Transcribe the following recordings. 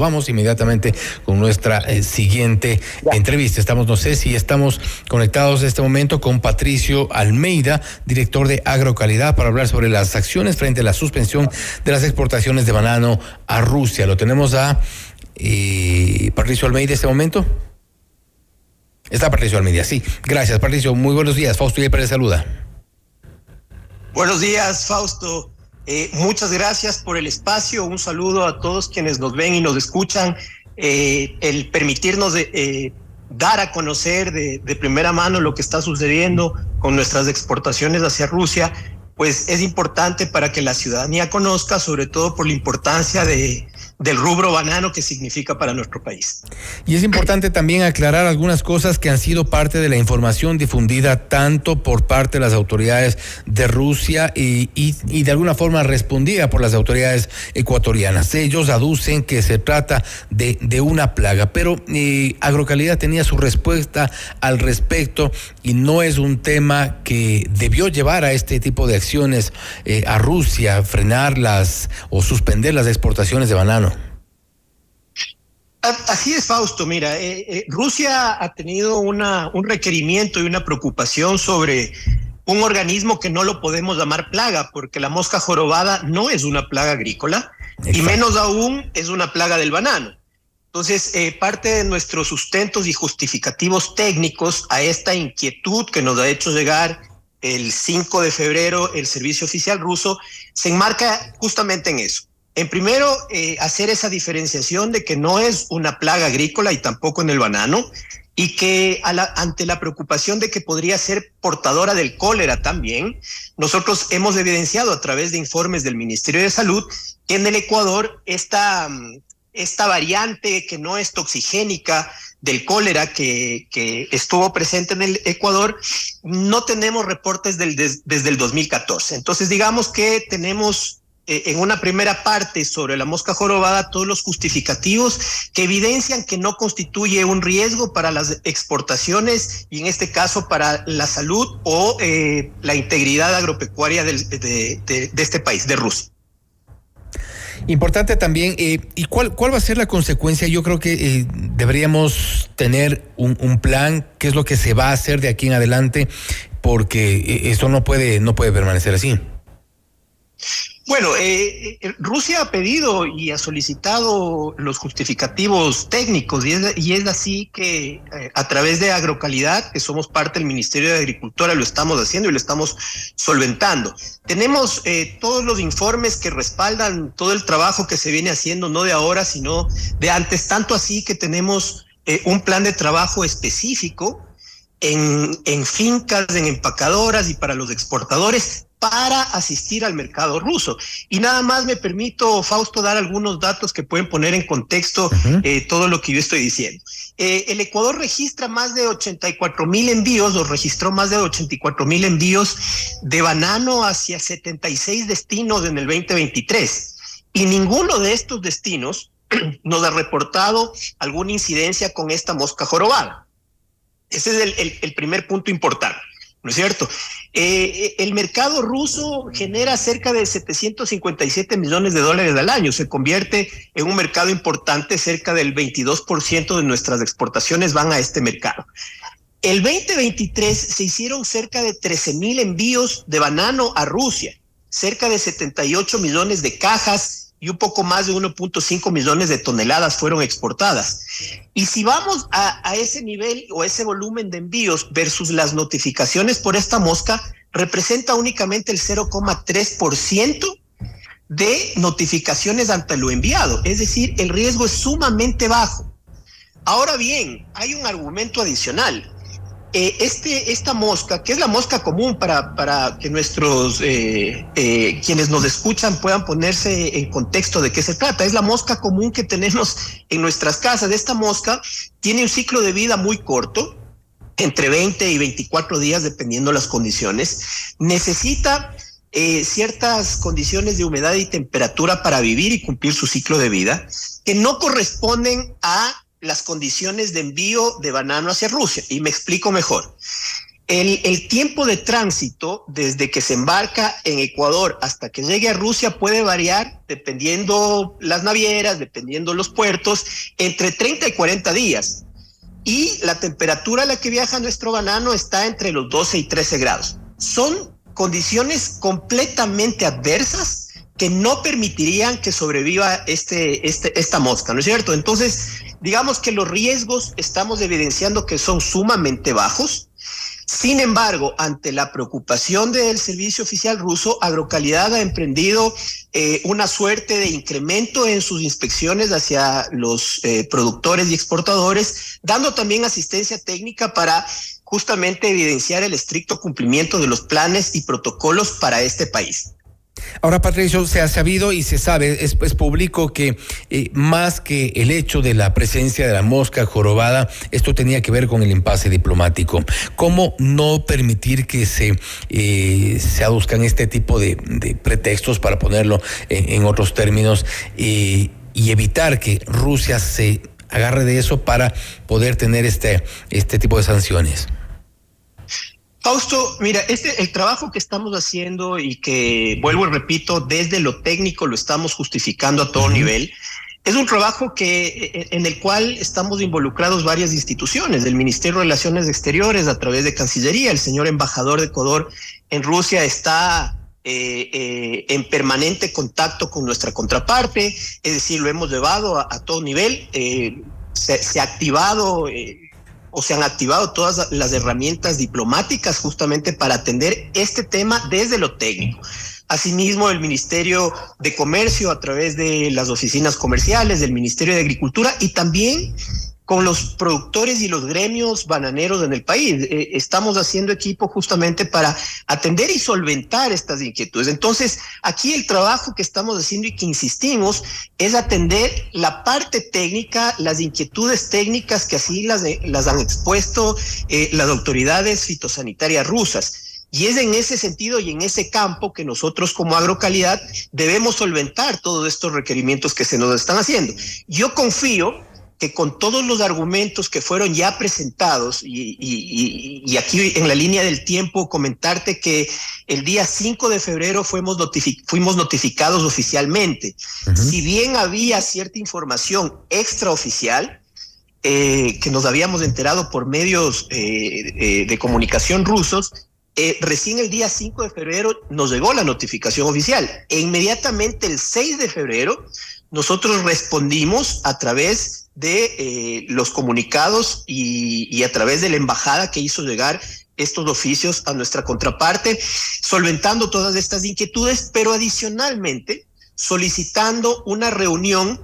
Vamos inmediatamente con nuestra eh, siguiente entrevista. Estamos, no sé si estamos conectados en este momento con Patricio Almeida, director de Agrocalidad, para hablar sobre las acciones frente a la suspensión de las exportaciones de banano a Rusia. Lo tenemos a eh, Patricio Almeida en este momento. Está Patricio Almeida, sí. Gracias, Patricio. Muy buenos días. Fausto y Pérez saluda. Buenos días, Fausto. Eh, muchas gracias por el espacio. Un saludo a todos quienes nos ven y nos escuchan. Eh, el permitirnos eh, dar a conocer de, de, primera mano lo que está sucediendo con nuestras exportaciones hacia Rusia, pues es importante para que la ciudadanía conozca, sobre todo por la importancia de, del rubro banano que significa para nuestro país. Y es importante también aclarar algunas cosas que han sido parte de la información difundida tanto por parte de las autoridades de Rusia y, y, de alguna forma respondida por las autoridades ecuatorianas. Ellos aducen que se trata de, de una plaga, pero eh, Agrocalidad tenía su respuesta al respecto y no es un tema que debió llevar a este tipo de acciones eh, a Rusia, frenarlas o suspender las exportaciones de banano. Así es, Fausto. Mira, eh, eh, Rusia ha tenido una, un requerimiento y una preocupación sobre un organismo que no lo podemos llamar plaga, porque la mosca jorobada no es una plaga agrícola Exacto. y menos aún es una plaga del banano. Entonces, eh, parte de nuestros sustentos y justificativos técnicos a esta inquietud que nos ha hecho llegar el 5 de febrero el servicio oficial ruso se enmarca justamente en eso en primero, eh, hacer esa diferenciación de que no es una plaga agrícola y tampoco en el banano, y que ante la preocupación de que podría ser portadora del cólera también, nosotros hemos evidenciado a través de informes del Ministerio de Salud que en el Ecuador esta, esta variante que no es toxigénica del cólera que, estuvo presente en el Ecuador, no tenemos reportes desde el 2014. Entonces, digamos que tenemos en una primera parte sobre la mosca jorobada todos los justificativos que evidencian que no constituye un riesgo para las exportaciones y en este caso para la salud o eh, la integridad agropecuaria de, este país, de Rusia. Importante también, eh, ¿y cuál, cuál va a ser la consecuencia? Yo creo que eh, deberíamos tener un, un, plan, qué es lo que se va a hacer de aquí en adelante, porque eh, esto no puede, no puede permanecer así. Bueno, eh, eh, Rusia ha pedido y ha solicitado los justificativos técnicos y es, y es así que eh, a través de Agrocalidad, que somos parte del Ministerio de Agricultura, lo estamos haciendo y lo estamos solventando. Tenemos eh, todos los informes que respaldan todo el trabajo que se viene haciendo, no de ahora, sino de antes, tanto así que tenemos eh, un plan de trabajo específico en, en fincas, en empacadoras y para los exportadores para asistir al mercado ruso. Y nada más me permito, Fausto, dar algunos datos que pueden poner en contexto uh -huh. eh, todo lo que yo estoy diciendo. Eh, el Ecuador registra más de 84 mil envíos, o registró más de 84 mil envíos de banano hacia 76 destinos en el 2023. Y ninguno de estos destinos nos ha reportado alguna incidencia con esta mosca jorobada. Ese es el, el, el primer punto importante. ¿No es cierto? Eh, el mercado ruso genera cerca de 757 millones de dólares al año, se convierte en un mercado importante, cerca del 22% de nuestras exportaciones van a este mercado. El 2023 se hicieron cerca de 13 mil envíos de banano a Rusia, cerca de 78 millones de cajas y un poco más de 1.5 millones de toneladas fueron exportadas. Y si vamos a, ese nivel o ese volumen de envíos versus las notificaciones por esta mosca, representa únicamente el 0,3% de notificaciones ante lo enviado. Es decir, el riesgo es sumamente bajo. Ahora bien, hay un argumento adicional eh, este, esta mosca, que es la mosca común para, para que nuestros, eh, eh, quienes nos escuchan puedan ponerse en contexto de qué se trata, es la mosca común que tenemos en nuestras casas. Esta mosca tiene un ciclo de vida muy corto, entre 20 y 24 días, dependiendo las condiciones. Necesita eh, ciertas condiciones de humedad y temperatura para vivir y cumplir su ciclo de vida, que no corresponden a las condiciones de envío de banano hacia Rusia. Y me explico mejor. El, el, tiempo de tránsito desde que se embarca en Ecuador hasta que llegue a Rusia puede variar dependiendo las navieras, dependiendo los puertos, entre 30 y 40 días. Y la temperatura a la que viaja nuestro banano está entre los 12 y 13 grados. Son condiciones completamente adversas que no permitirían que sobreviva este, este, esta mosca, ¿no es cierto? Entonces, digamos que los riesgos estamos evidenciando que son sumamente bajos sin embargo, ante la preocupación del servicio oficial ruso, Agrocalidad ha emprendido eh, una suerte de incremento en sus inspecciones hacia los eh, productores y exportadores, dando también asistencia técnica para justamente evidenciar el estricto cumplimiento de los planes y protocolos para este país. Ahora, Patricio, se ha sabido y se sabe, es, público que eh, más que el hecho de la presencia de la mosca jorobada, esto tenía que ver con el impasse diplomático. ¿Cómo no permitir que se, eh, se aduzcan este tipo de, pretextos, para ponerlo en, otros términos, y evitar que Rusia se agarre de eso para poder tener este, este tipo de sanciones? Fausto, mira, este el trabajo que estamos haciendo y que vuelvo y repito, desde lo técnico lo estamos justificando a todo nivel. Es un trabajo que e, e, en el cual estamos involucrados varias instituciones, del Ministerio de Relaciones Exteriores a través de Cancillería, el señor embajador de Ecuador en Rusia está eh, eh, en permanente contacto con nuestra contraparte, es decir, lo hemos llevado a, todo nivel, eh, se, se, ha activado o se han activado todas las herramientas diplomáticas justamente para atender este tema desde lo técnico. Asimismo, el Ministerio de Comercio a través de las oficinas comerciales, del Ministerio de Agricultura y también con los productores y los gremios bananeros en el país. Eh, estamos haciendo equipo justamente para atender y solventar estas inquietudes. Entonces, aquí el trabajo que estamos haciendo y que insistimos es atender la parte técnica, las inquietudes técnicas que así las, las han expuesto eh, las autoridades fitosanitarias rusas. Y es en ese sentido y en ese campo que nosotros como agrocalidad debemos solventar todos estos requerimientos que se nos están haciendo. Yo confío que con todos los argumentos que fueron ya presentados, y, aquí en la línea del tiempo comentarte que el día 5 de febrero fuimos, fuimos notificados oficialmente. Si bien había cierta información extraoficial, eh, que nos habíamos enterado por medios eh, eh, de comunicación rusos, recién el día 5 de febrero nos llegó la notificación oficial. E inmediatamente el 6 de febrero nosotros respondimos a través de eh, los comunicados y, a través de la embajada que hizo llegar estos oficios a nuestra contraparte, solventando todas estas inquietudes, pero adicionalmente solicitando una reunión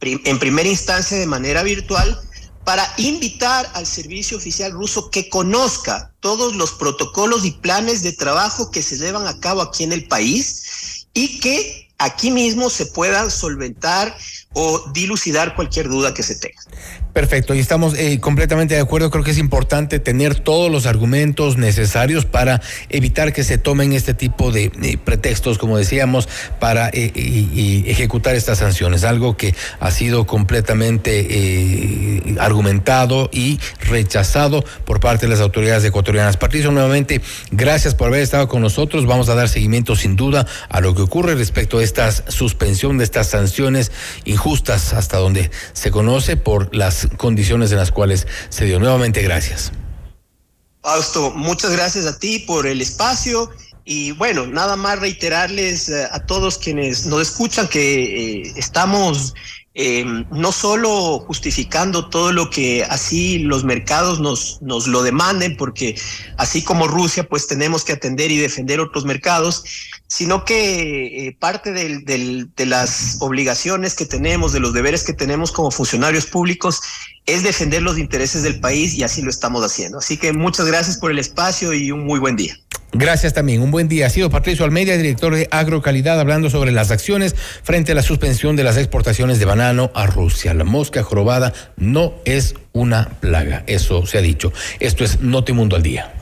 en primera instancia de manera virtual para invitar al servicio oficial ruso que conozca todos los protocolos y planes de trabajo que se llevan a cabo aquí en el país y que aquí mismo se puedan solventar o dilucidar cualquier duda que se tenga. Perfecto, y estamos eh, completamente de acuerdo. Creo que es importante tener todos los argumentos necesarios para evitar que se tomen este tipo de pretextos, como decíamos, para eh, ejecutar estas sanciones. Algo que ha sido completamente eh, argumentado y rechazado por parte de las autoridades ecuatorianas. Patricio, nuevamente, gracias por haber estado con nosotros. Vamos a dar seguimiento sin duda a lo que ocurre respecto a esta suspensión de estas sanciones injustas hasta donde se conoce por las condiciones en las cuales se dio. Nuevamente, gracias. Fausto, muchas gracias a ti por el espacio. Y bueno, nada más reiterarles eh, a todos quienes nos escuchan que eh, estamos eh, no solo justificando todo lo que así los mercados nos, nos lo demanden, porque así como Rusia, pues tenemos que atender y defender otros mercados, sino que eh, parte de las obligaciones que tenemos, de los deberes que tenemos como funcionarios públicos, es defender los intereses del país y así lo estamos haciendo. Así que muchas gracias por el espacio y un muy buen día. Gracias también. Un buen día. Ha sido Patricio Almeida, director de Agrocalidad, hablando sobre las acciones frente a la suspensión de las exportaciones de banano a Rusia. La mosca jorobada no es una plaga. Eso se ha dicho. Esto es Notimundo al día.